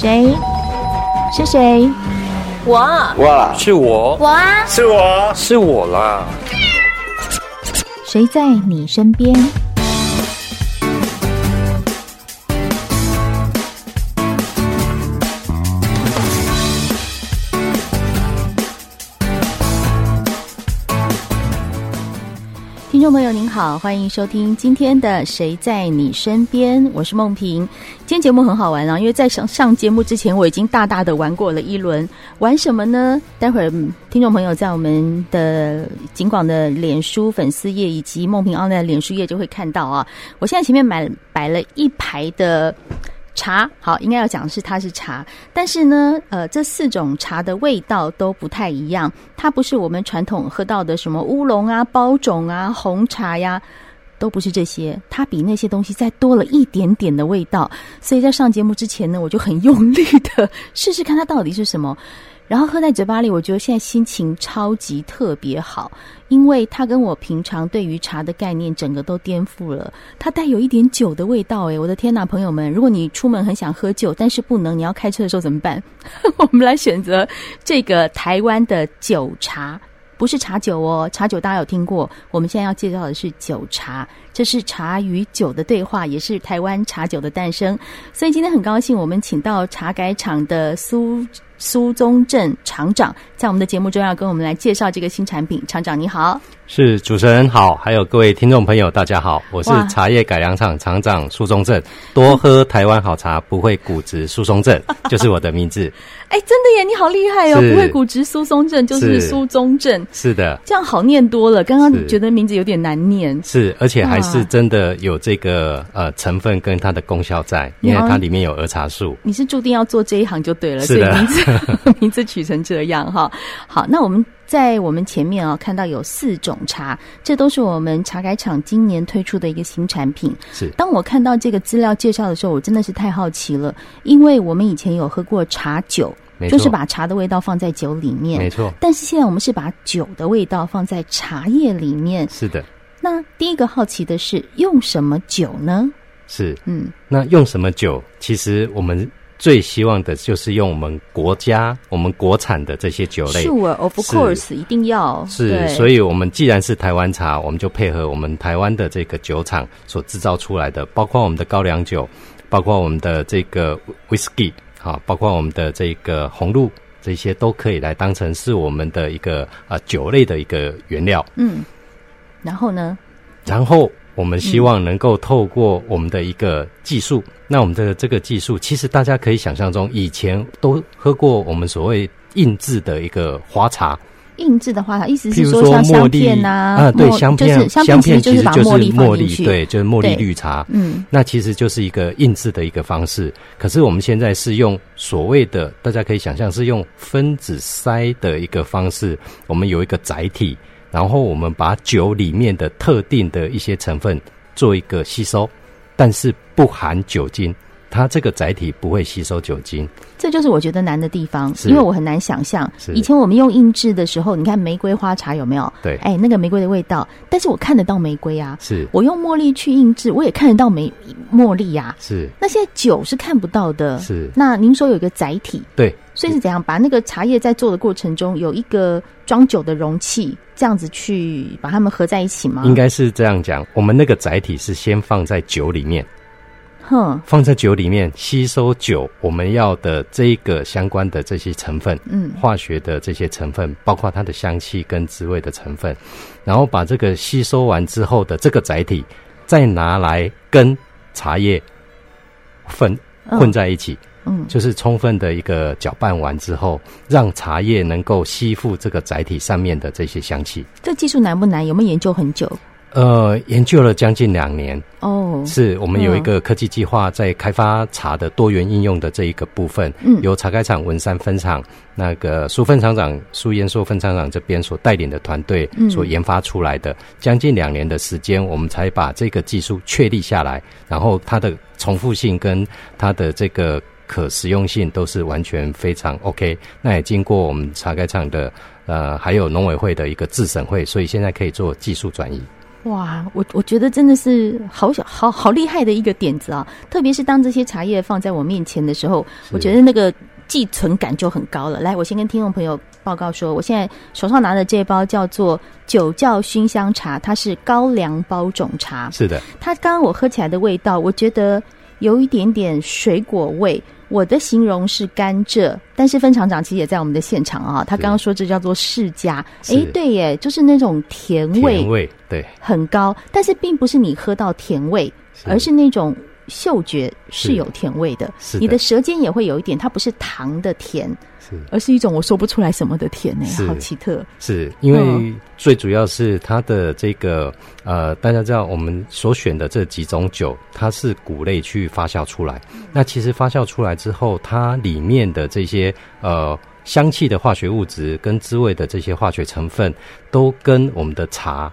谁？是谁？我。我，是我。我啊，是我，是我啦。谁在你身边？听众朋友您好，欢迎收听今天的《谁在你身边》，我是梦萍。今天节目很好玩啊，因为在上上节目之前，我已经大大的玩过了一轮。玩什么呢？待会儿听众朋友在我们的警广的脸书粉丝页以及梦萍奥奈的脸书页就会看到啊。我现在前面买摆了一排的。茶好，应该要讲的是它是茶，但是呢，呃，这四种茶的味道都不太一样。它不是我们传统喝到的什么乌龙啊、包种啊、红茶呀，都不是这些。它比那些东西再多了一点点的味道。所以在上节目之前呢，我就很用力的 试试看它到底是什么。然后喝在嘴巴里，我觉得现在心情超级特别好，因为它跟我平常对于茶的概念整个都颠覆了。它带有一点酒的味道，诶，我的天哪，朋友们，如果你出门很想喝酒，但是不能，你要开车的时候怎么办？我们来选择这个台湾的酒茶，不是茶酒哦，茶酒大家有听过，我们现在要介绍的是酒茶，这是茶与酒的对话，也是台湾茶酒的诞生。所以今天很高兴，我们请到茶改厂的苏。苏宗正厂长在我们的节目中要跟我们来介绍这个新产品。厂长你好，是主持人好，还有各位听众朋友大家好，我是茶叶改良厂厂长苏宗正。多喝台湾好茶，不会骨质疏松症，就是我的名字。哎，真的耶，你好厉害哦！不会骨质疏松症就是苏宗正，是的，这样好念多了。刚刚觉得名字有点难念，是，而且还是真的有这个呃成分跟它的功效在，因为它里面有儿茶素。你是注定要做这一行就对了，是的。所以名字。名字取成这样哈，好，那我们在我们前面啊看到有四种茶，这都是我们茶改厂今年推出的一个新产品。是，当我看到这个资料介绍的时候，我真的是太好奇了，因为我们以前有喝过茶酒，就是把茶的味道放在酒里面，没错。但是现在我们是把酒的味道放在茶叶里面，是的。那第一个好奇的是用什么酒呢？是，嗯，那用什么酒？其实我们。最希望的就是用我们国家、我们国产的这些酒类。Of course，一定要。是，所以我们既然是台湾茶，我们就配合我们台湾的这个酒厂所制造出来的，包括我们的高粱酒，包括我们的这个 whisky，好，包括我们的这个红露，这些都可以来当成是我们的一个啊酒类的一个原料。嗯，然后呢？然后。我们希望能够透过我们的一个技术，嗯、那我们的这个技术，其实大家可以想象中，以前都喝过我们所谓印制的一个花茶。印制的花茶，意思是说像香片呐、啊，啊，对，香片，就是、香片其实就是茉莉，茉莉，对，就是茉莉绿茶。嗯，那其实就是一个印制的一个方式。可是我们现在是用所谓的，大家可以想象是用分子筛的一个方式，我们有一个载体。然后我们把酒里面的特定的一些成分做一个吸收，但是不含酒精，它这个载体不会吸收酒精。这就是我觉得难的地方，因为我很难想象。以前我们用印制的时候，你看玫瑰花茶有没有？对，哎，那个玫瑰的味道，但是我看得到玫瑰啊。是，我用茉莉去印制，我也看得到玫茉莉呀。是，那现在酒是看不到的。是，那您说有一个载体，对，所以是怎样把那个茶叶在做的过程中有一个装酒的容器，这样子去把它们合在一起吗？应该是这样讲，我们那个载体是先放在酒里面。哼，放在酒里面吸收酒我们要的这个相关的这些成分，嗯，化学的这些成分，包括它的香气跟滋味的成分，然后把这个吸收完之后的这个载体，再拿来跟茶叶混混在一起，嗯，就是充分的一个搅拌完之后，让茶叶能够吸附这个载体上面的这些香气。这技术难不难？有没有研究很久？呃，研究了将近两年哦，是我们有一个科技计划在开发茶的多元应用的这一个部分，嗯，由茶开厂文山分厂那个苏分厂长苏延硕分厂长这边所带领的团队所研发出来的，将近两年的时间，我们才把这个技术确立下来，然后它的重复性跟它的这个可实用性都是完全非常 OK，那也经过我们茶开厂的呃还有农委会的一个自审会，所以现在可以做技术转移。哇，我我觉得真的是好小好好厉害的一个点子啊！特别是当这些茶叶放在我面前的时候，我觉得那个寄存感就很高了。来，我先跟听众朋友报告说，我现在手上拿的这包叫做酒窖熏香茶，它是高粱包种茶。是的，它刚刚我喝起来的味道，我觉得有一点点水果味。我的形容是甘蔗，但是分厂长其实也在我们的现场啊。他刚刚说这叫做世家，哎，对耶，就是那种甜味，甜味对，很高，但是并不是你喝到甜味，而是那种嗅觉是有甜味的，是的，你的舌尖也会有一点，它不是糖的甜。是而是一种我说不出来什么的甜呢、欸，好奇特。是因为最主要是它的这个呃，大家知道我们所选的这几种酒，它是谷类去发酵出来。那其实发酵出来之后，它里面的这些呃香气的化学物质跟滋味的这些化学成分，都跟我们的茶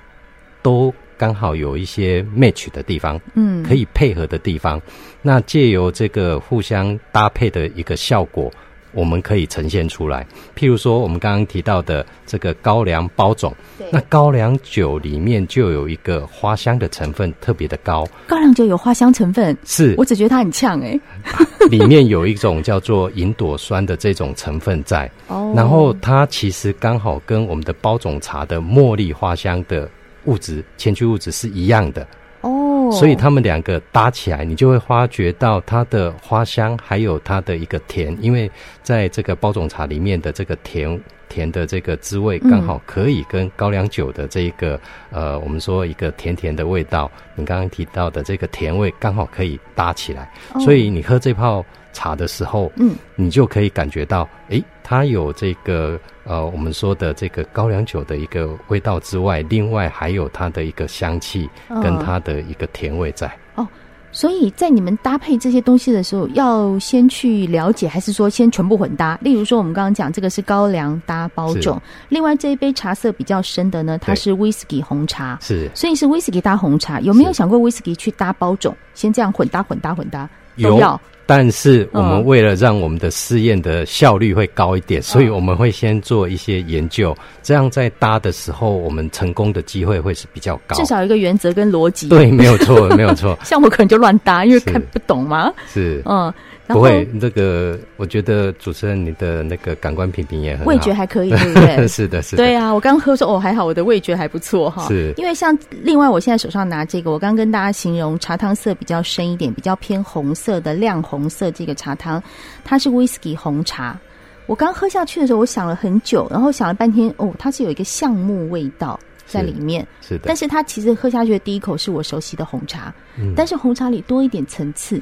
都刚好有一些 match 的地方，嗯，可以配合的地方。那借由这个互相搭配的一个效果。我们可以呈现出来，譬如说我们刚刚提到的这个高粱包种，那高粱酒里面就有一个花香的成分特别的高。高粱酒有花香成分，是。我只觉得它很呛哎、欸，里面有一种叫做银朵酸的这种成分在，哦，然后它其实刚好跟我们的包种茶的茉莉花香的物质、前驱物质是一样的。哦所以他们两个搭起来，你就会发觉到它的花香，还有它的一个甜。因为在这个包种茶里面的这个甜甜的这个滋味，刚好可以跟高粱酒的这一个呃，我们说一个甜甜的味道，你刚刚提到的这个甜味，刚好可以搭起来。所以你喝这泡茶的时候，嗯，你就可以感觉到，诶，它有这个呃，我们说的这个高粱酒的一个味道之外，另外还有它的一个香气跟它的一个甜味在。哦，所以在你们搭配这些东西的时候，要先去了解，还是说先全部混搭？例如说，我们刚刚讲这个是高粱搭包种，另外这一杯茶色比较深的呢，它是威士忌红茶，是，所以是威士忌搭红茶。有没有想过威士忌去搭包种？先这样混搭、混搭、混搭？有，但是我们为了让我们的试验的效率会高一点，嗯，所以我们会先做一些研究，这样在搭的时候，我们成功的机会会是比较高。至少有一个原则跟逻辑。对，没有错，没有错。像我可能就乱搭，因为看不懂嘛。是，嗯。不会，这个我觉得主持人你的那个感官品评也很好，味觉还可以，对不对？是的，是的。对啊，我刚喝说哦，还好，我的味觉还不错哈。是，因为像另外，我现在手上拿这个，我刚跟大家形容茶汤色比较深一点，比较偏红色的亮红色这个茶汤，它是威士忌红茶。我刚喝下去的时候，我想了很久，然后想了半天，哦，它是有一个橡木味道在里面，是，是的。但是它其实喝下去的第一口是我熟悉的红茶，嗯，但是红茶里多一点层次。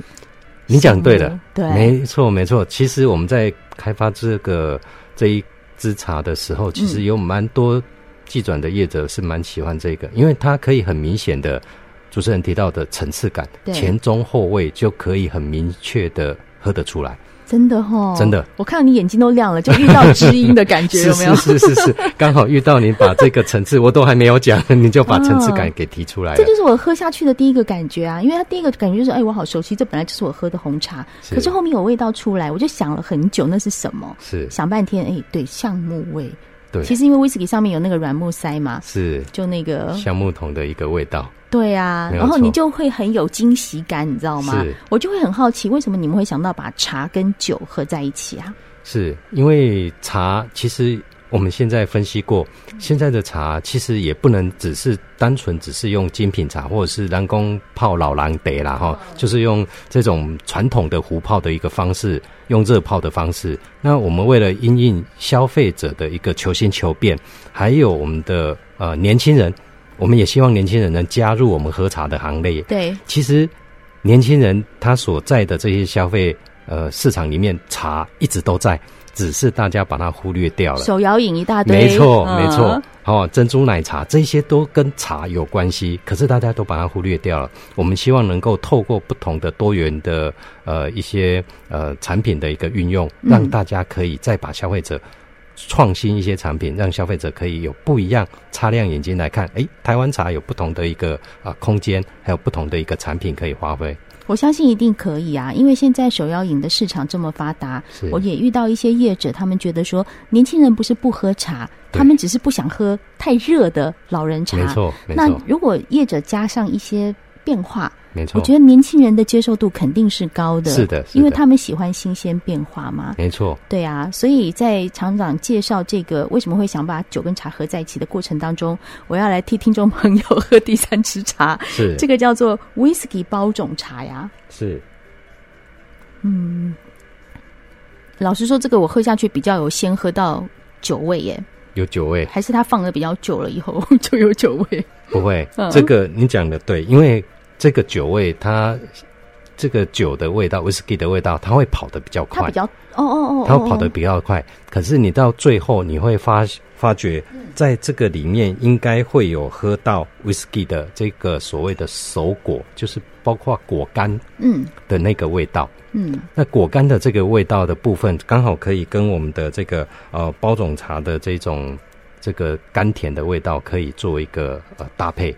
你讲对了，对，没错没错。其实我们在开发这个这一支茶的时候，其实有蛮多寄转的业者是蛮喜欢这个，因为它可以很明显的，主持人提到的层次感，前中后味就可以很明确的喝得出来。真的哈、哦，真的，我看到你眼睛都亮了，就遇到知音的感觉，有没有？是是是是，刚好遇到你把这个层次，我都还没有讲，你就把层次感给提出来了。这就是我喝下去的第一个感觉啊，因为它第一个感觉就是，哎，我好熟悉，这本来就是我喝的红茶，是可是后面有味道出来，我就想了很久，那是什么？是想半天，哎，对，橡木味。对，其实因为威士忌上面有那个软木塞嘛，是就那个橡木桶的一个味道。对啊，然后你就会很有惊喜感，你知道吗？是，我就会很好奇，为什么你们会想到把茶跟酒合在一起啊？是因为茶其实。我们现在分析过，现在的茶其实也不能只是单纯只是用精品茶，或者是人工泡老狼得啦哈，就是用这种传统的壶泡的一个方式，用热泡的方式。那我们为了因应消费者的一个求新求变，还有我们的呃年轻人，我们也希望年轻人能加入我们喝茶的行列。对，其实年轻人他所在的这些消费呃市场里面，茶一直都在。只是大家把它忽略掉了，手摇饮一大堆，没错没错，好、嗯、珍珠奶茶这些都跟茶有关系，可是大家都把它忽略掉了。我们希望能够透过不同的多元的呃一些呃产品的一个运用，让大家可以再把消费者创新一些产品，让消费者可以有不一样擦亮眼睛来看，哎，台湾茶有不同的一个啊、呃、空间，还有不同的一个产品可以发挥。我相信一定可以啊，因为现在手摇饮的市场这么发达，我也遇到一些业者，他们觉得说年轻人不是不喝茶，他们只是不想喝太热的老人茶。没错，那如果业者加上一些变化。没错，我觉得年轻人的接受度肯定是高的，是的，是的，因为他们喜欢新鲜变化嘛。没错，对啊，所以在厂长介绍这个为什么会想把酒跟茶合在一起的过程当中，我要来替听众朋友喝第三支茶，是这个叫做 Whisky 包种茶呀。是，嗯，老实说，这个我喝下去比较有先喝到酒味耶，有酒味，还是它放的比较久了以后 就有酒味？不会，嗯、这个你讲的对，因为。这个酒味，它这个酒的味道，whisky 的味道，它会跑得比较快，它比较哦哦哦，它会跑得比较快。可是你到最后，你会发发觉，在这个里面应该会有喝到 whisky 的这个所谓的熟果，就是包括果干嗯的那个味道嗯。那果干的这个味道的部分，刚好可以跟我们的这个呃包种茶的这种这个甘甜的味道，可以做一个呃搭配。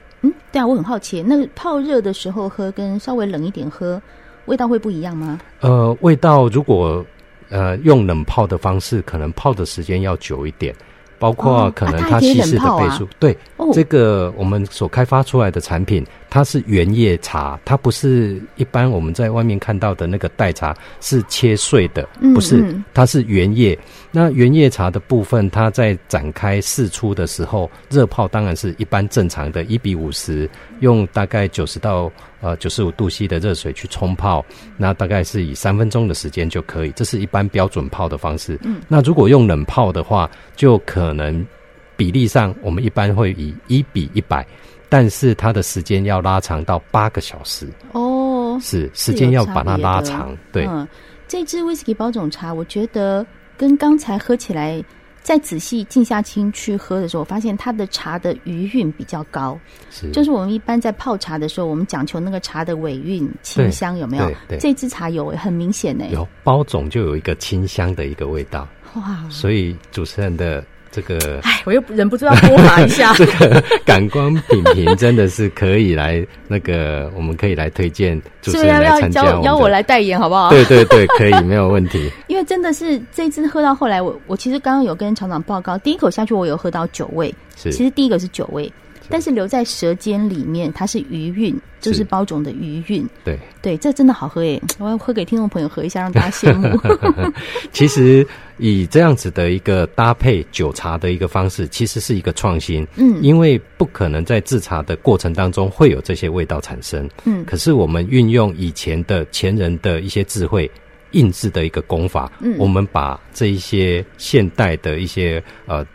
这样，我很好奇，那泡热的时候喝跟稍微冷一点喝，味道会不一样吗？呃，味道如果呃用冷泡的方式，可能泡的时间要久一点。包括可能它稀释的倍数，对、这个我们所开发出来的产品，它是原叶茶，它不是一般我们在外面看到的那个代茶，是切碎的，不是，它是原叶。那原叶茶的部分，它在展开释出的时候，热泡当然是一般正常的，一比五十，用大概九十到。呃，九十五度 C 的热水去冲泡，那大概是以三分钟的时间就可以，这是一般标准泡的方式。嗯，那如果用冷泡的话，就可能比例上我们一般会以一比一百，但是它的时间要拉长到八个小时。哦，是时间要把它拉长。对，嗯，这支威士忌包种茶，我觉得跟刚才喝起来。再仔细静下心去喝的时候，我发现它的茶的余韵比较高。是，就是我们一般在泡茶的时候，我们讲求那个茶的尾韵、清香有没有？对，对，对，这支茶有，很明显呢。有包种就有一个清香的一个味道。哇！所以主持人的。这个，哎，我又忍不住要播麻一下。这个感官品评真的是可以来，那个我们可以来推荐主持人来参加，邀我来代言好不好？对对对，可以，没有问题。因为真的是这支喝到后来，我我其实刚刚有跟厂长报告，第一口下去我有喝到酒味，是，其实第一个是酒味。但是留在舌尖里面，它是余韵，就是包种的余韵。对对，这真的好喝耶！我要喝给听众朋友喝一下，让大家羡慕。其实以这样子的一个搭配酒茶的一个方式，其实是一个创新。嗯，因为不可能在制茶的过程当中会有这些味道产生。嗯，可是我们运用以前的前人的一些智慧，印制的一个功法，嗯，我们把这一些现代的一些呃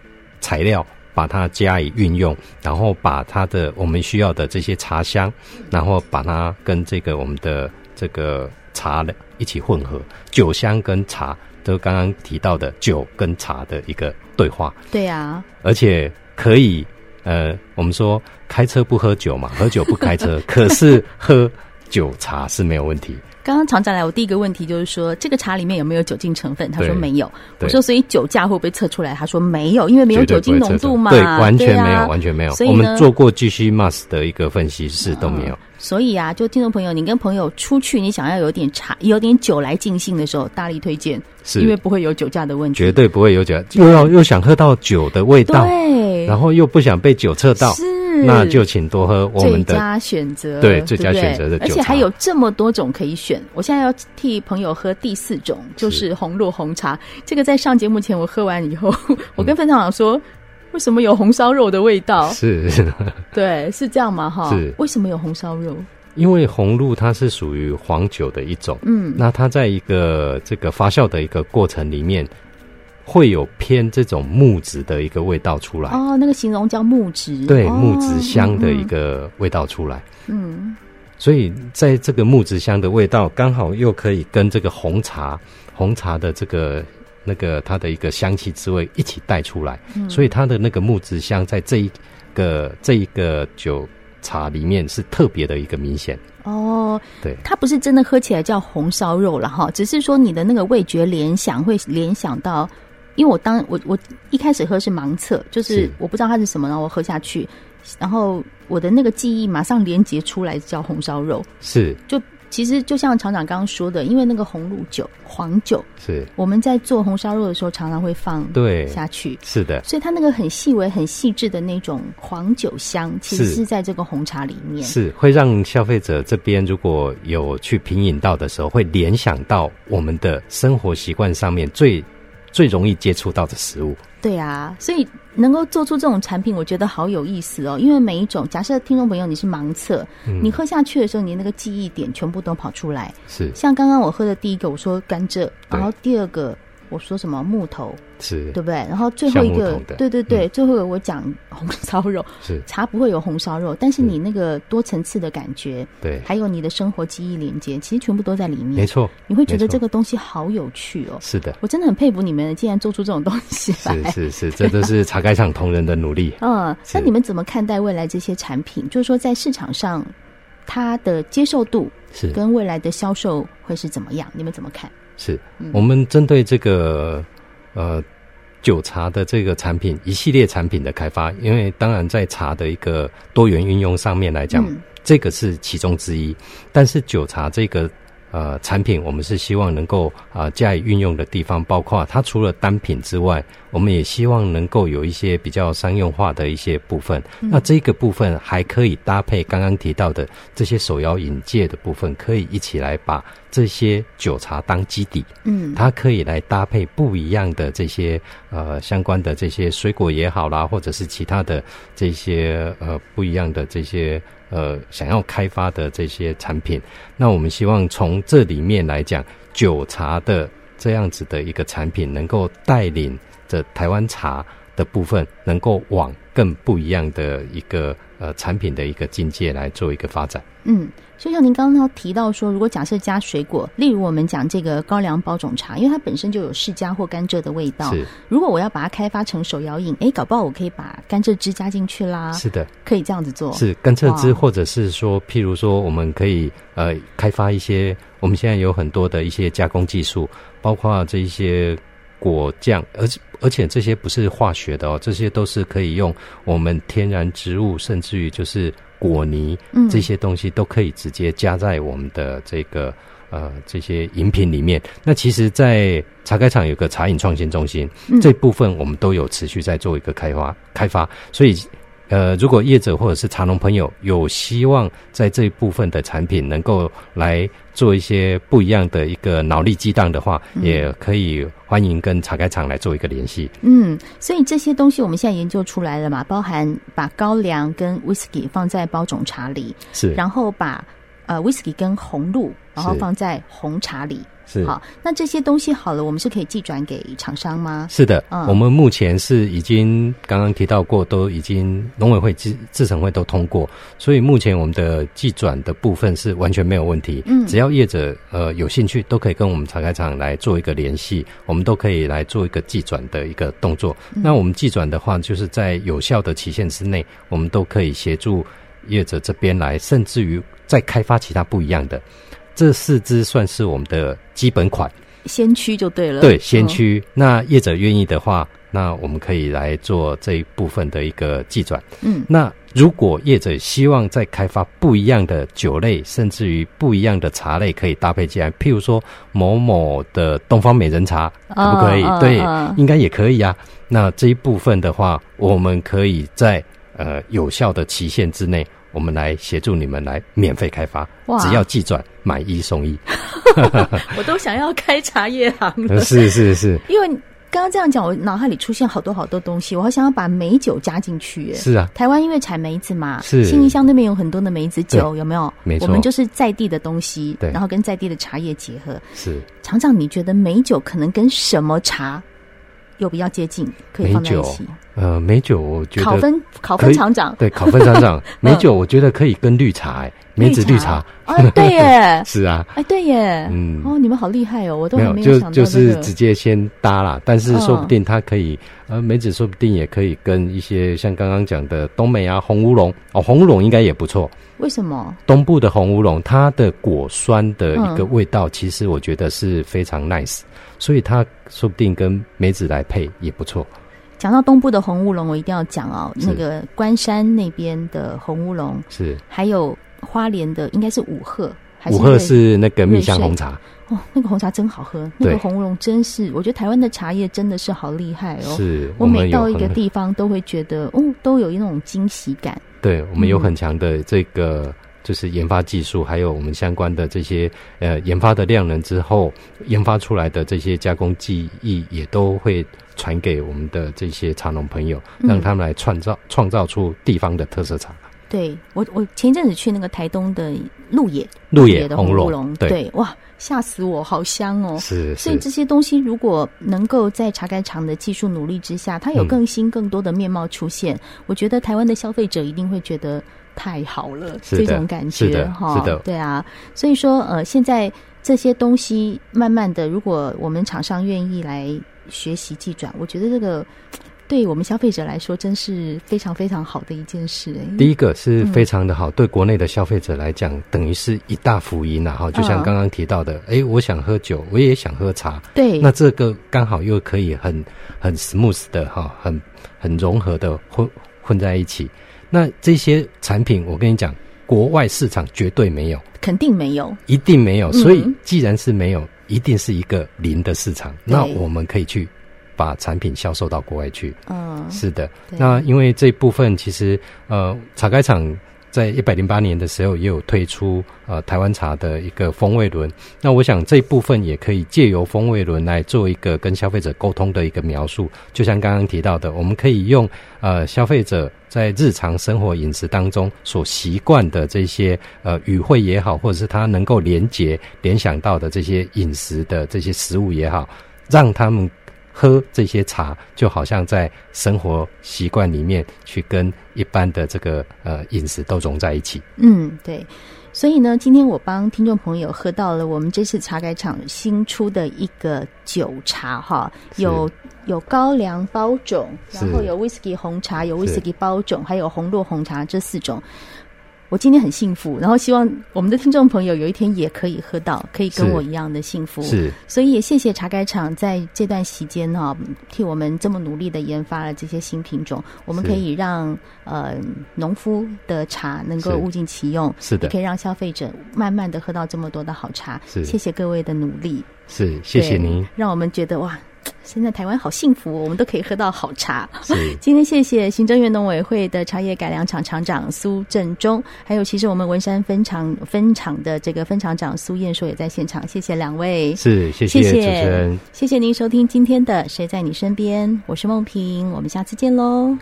材料。把它加以运用，然后把它的我们需要的这些茶香，然后把它跟这个我们的这个茶的一起混合，酒香跟茶都刚刚提到的酒跟茶的一个对话。对啊，而且可以呃，我们说开车不喝酒嘛，喝酒不开车，可是喝酒茶是没有问题。刚刚厂长来，我第一个问题就是说，这个茶里面有没有酒精成分？他说没有。我说，所以酒驾会不会测出来？他说没有，因为没有酒精浓度嘛。对，完全没有，啊、完全没有。所以我们做过 GC-MS 的一个分析是都没有。所以啊，就听众朋友，你跟朋友出去，你想要有点茶、有点酒来尽兴的时候，大力推荐，是因为不会有酒驾的问题，绝对不会有酒，又要又想喝到酒的味道，对，然后又不想被酒测到。是。那就请多喝我们的最佳选择，对，最佳选择的酒，而且还有这么多种可以选。我现在要替朋友喝第四种，就是红露红茶。这个在上节目前我喝完以后，我跟分厂长说，为什么有红烧肉的味道？是，对，是这样吗？哈，是。为什么有红烧肉？因为红露它是属于黄酒的一种，嗯，那它在一个这个发酵的一个过程里面。会有偏这种木质的一个味道出来哦，那个形容叫木质，对，哦、木质香的一个味道出来。嗯，所以在这个木质香的味道，刚好又可以跟这个红茶、红茶的这个那个它的一个香气滋味一起带出来，嗯，所以它的那个木质香在这一个这一个酒茶里面是特别的一个明显。哦，对，它不是真的喝起来叫红烧肉了哈，只是说你的那个味觉联想会联想到。因为我当我我一开始喝是盲测，就是我不知道它是什么，然后我喝下去，然后我的那个记忆马上连接出来叫红烧肉，是，就其实就像厂长刚刚说的，因为那个红露酒、黄酒是。我们在做红烧肉的时候常常会放对。下去，是的，所以它那个很细微、很细致的那种黄酒香，其实是。在这个红茶里面，是，是会让消费者这边如果有去品饮到的时候，会联想到我们的生活习惯上面最最容易接触到的食物。对啊，所以能够做出这种产品，我觉得好有意思哦。因为每一种，假设听众朋友你是盲测，嗯，你喝下去的时候，你那个记忆点全部都跑出来。是，像刚刚我喝的第一个，我说甘蔗，然后第二个我说什么木头。是，对不对？然后最后一个，对对对，嗯、最后一个我讲红烧肉，是茶不会有红烧肉，但是你那个多层次的感觉，对，还有你的生活记忆连接，其实全部都在里面。没错，你会觉得这个东西好有趣哦。是的，我真的很佩服你们，竟然做出这种东西来。是是是，这都是 茶盖厂同仁的努力。嗯，那你们怎么看待未来这些产品？就是说，在市场上，它的接受度是跟未来的销售会是怎么样？你们怎么看？是、嗯、我们针对这个呃。酒茶的这个产品，一系列产品的开发，因为当然在茶的一个多元运用上面来讲，嗯，这个是其中之一。但是酒茶这个。呃，产品我们是希望能够啊、呃、加以运用的地方，包括它除了单品之外，我们也希望能够有一些比较商用化的一些部分。嗯、那这个部分还可以搭配刚刚提到的这些手摇饮戒的部分，可以一起来把这些酒茶当基底。嗯，它可以来搭配不一样的这些呃相关的这些水果也好啦，或者是其他的这些呃不一样的这些。呃，想要开发的这些产品，那我们希望从这里面来讲，酒茶的这样子的一个产品，能够带领着台湾茶的部分，能够往更不一样的一个呃产品的一个境界来做一个发展。嗯。就像您刚刚提到说，如果假设加水果，例如我们讲这个高粱包种茶，因为它本身就有释迦或甘蔗的味道。是。如果我要把它开发成手摇饮，哎，搞不好我可以把甘蔗汁加进去啦。是的，可以这样子做。是甘蔗汁，或者是说，譬如说，我们可以呃开发一些，我们现在有很多的一些加工技术，包括这一些果酱，而且而且这些不是化学的哦，这些都是可以用我们天然植物，甚至于就是。果泥，这些东西都可以直接加在我们的这个呃这些饮品里面。那其实，在茶改厂有个茶饮创新中心，嗯，这部分我们都有持续在做一个开发开发，所以。呃，如果业者或者是茶农朋友有希望在这一部分的产品能够来做一些不一样的一个脑力激荡的话，嗯，也可以欢迎跟茶改厂来做一个联系。嗯，所以这些东西我们现在研究出来了嘛，包含把高粱跟 whisky 放在包种茶里，是，然后把呃 whisky 跟红露，然后放在红茶里。是好，那这些东西好了，我们是可以寄转给厂商吗？是的，嗯，我们目前是已经刚刚提到过，都已经农委会、自自审会都通过，所以目前我们的寄转的部分是完全没有问题。嗯，只要业者呃有兴趣，都可以跟我们茶开厂来做一个联系，我们都可以来做一个寄转的一个动作。嗯。那我们寄转的话，就是在有效的期限之内，我们都可以协助业者这边来，甚至于再开发其他不一样的。这四支算是我们的基本款，先驱就对了。对，先驱。哦。那业者愿意的话，那我们可以来做这一部分的一个计转。嗯，那如果业者希望再开发不一样的酒类，甚至于不一样的茶类，可以搭配进来，譬如说某某的东方美人茶，可不可以？哦、对、哦，应该也可以啊。那这一部分的话，我们可以在呃有效的期限之内。我们来协助你们来免费开发，只要寄转买一送一，我都想要开茶叶行了。是是是，因为刚刚这样讲，我脑海里出现好多好多东西，我好想要把梅酒加进去。是啊，台湾因为产梅子嘛，是新义乡那边有很多的梅子酒，有没有？没错，我们就是在地的东西，对，然后跟在地的茶叶结合。是，厂长，你觉得美酒可能跟什么茶？有比较接近，可以放在一起。呃，美酒我觉得考分考分厂长。对考分厂长，美酒我觉得可以跟绿茶、欸，梅子绿茶。啊，对耶，是啊，哎对耶，嗯，哦，你们好厉害哦，我都没有就就是直接先搭啦，但是说不定它可以，嗯、呃，梅子说不定也可以跟一些像刚刚讲的东梅啊、红乌龙。哦，红乌龙应该也不错。为什么？东部的红乌龙，它的果酸的一个味道，其实我觉得是非常 nice，、嗯、所以它说不定跟梅子来配也不错。讲到东部的红乌龙，我一定要讲哦，那个关山那边的红乌龙是，还有花莲的应该是五鹤，五鹤是那个蜜香红茶。哦，那个红茶真好喝，那个红乌龙真是，我觉得台湾的茶叶真的是好厉害哦。是我每到一个地方都会觉得，哦，都有一种惊喜感。对，我们有很强的这个就是研发技术，嗯、还有我们相关的这些呃研发的量能之后，研发出来的这些加工技艺也都会传给我们的这些茶农朋友，让他们来创造创造出地方的特色茶。对我，我前一阵子去那个台东的鹿野，鹿野的红乌龙，对，哇，吓死我，好香哦！是，所以这些东西如果能够在茶改厂的技术努力之下，它有更新、更多的面貌出现，嗯、我觉得台湾的消费者一定会觉得太好了，这种感觉哈，是的，对啊，所以说，呃，现在这些东西慢慢的，如果我们厂商愿意来学习技转，我觉得这个。对我们消费者来说，真是非常非常好的一件事。第一个是非常的好，嗯、对国内的消费者来讲，等于是一大福音啊！哈，就像刚刚提到的，哎、哦，我想喝酒，我也想喝茶，对，那这个刚好又可以很很 smooth 的哈，很很融合的混混在一起。那这些产品，我跟你讲，国外市场绝对没有，肯定没有，一定没有。所以，既然是没有，一定是一个零的市场。嗯、那我们可以去。把产品销售到国外去，嗯，是的。那因为这部分其实，呃，茶改场在一百零八年的时候也有推出呃台湾茶的一个风味轮。那我想这一部分也可以借由风味轮来做一个跟消费者沟通的一个描述。就像刚刚提到的，我们可以用呃消费者在日常生活饮食当中所习惯的这些呃语汇也好，或者是他能够连接联想到的这些饮食的这些食物也好，让他们。喝这些茶，就好像在生活习惯里面去跟一般的这个呃饮食都融在一起。嗯，对。所以呢，今天我帮听众朋友喝到了我们这次茶改厂新出的一个酒茶哈，有有高粱包种，然后有威士忌红茶，有威士忌包种，还有红糯红茶这四种。我今天很幸福，然后希望我们的听众朋友有一天也可以喝到，可以跟我一样的幸福。是，所以也谢谢茶改厂在这段期间哈，替我们这么努力的研发了这些新品种，我们可以让呃农夫的茶能够物尽其用，是的，也可以让消费者慢慢的喝到这么多的好茶。是，谢谢各位的努力。是，谢谢您，让我们觉得哇。现在台湾好幸福，我们都可以喝到好茶。今天谢谢行政院农委会的茶叶改良厂厂长苏振中，还有其实我们文山分厂分厂的这个分厂长苏燕硕也在现场，谢谢两位。是，谢谢主持人，谢谢您收听今天的《谁在你身边》，我是梦萍，我们下次见喽。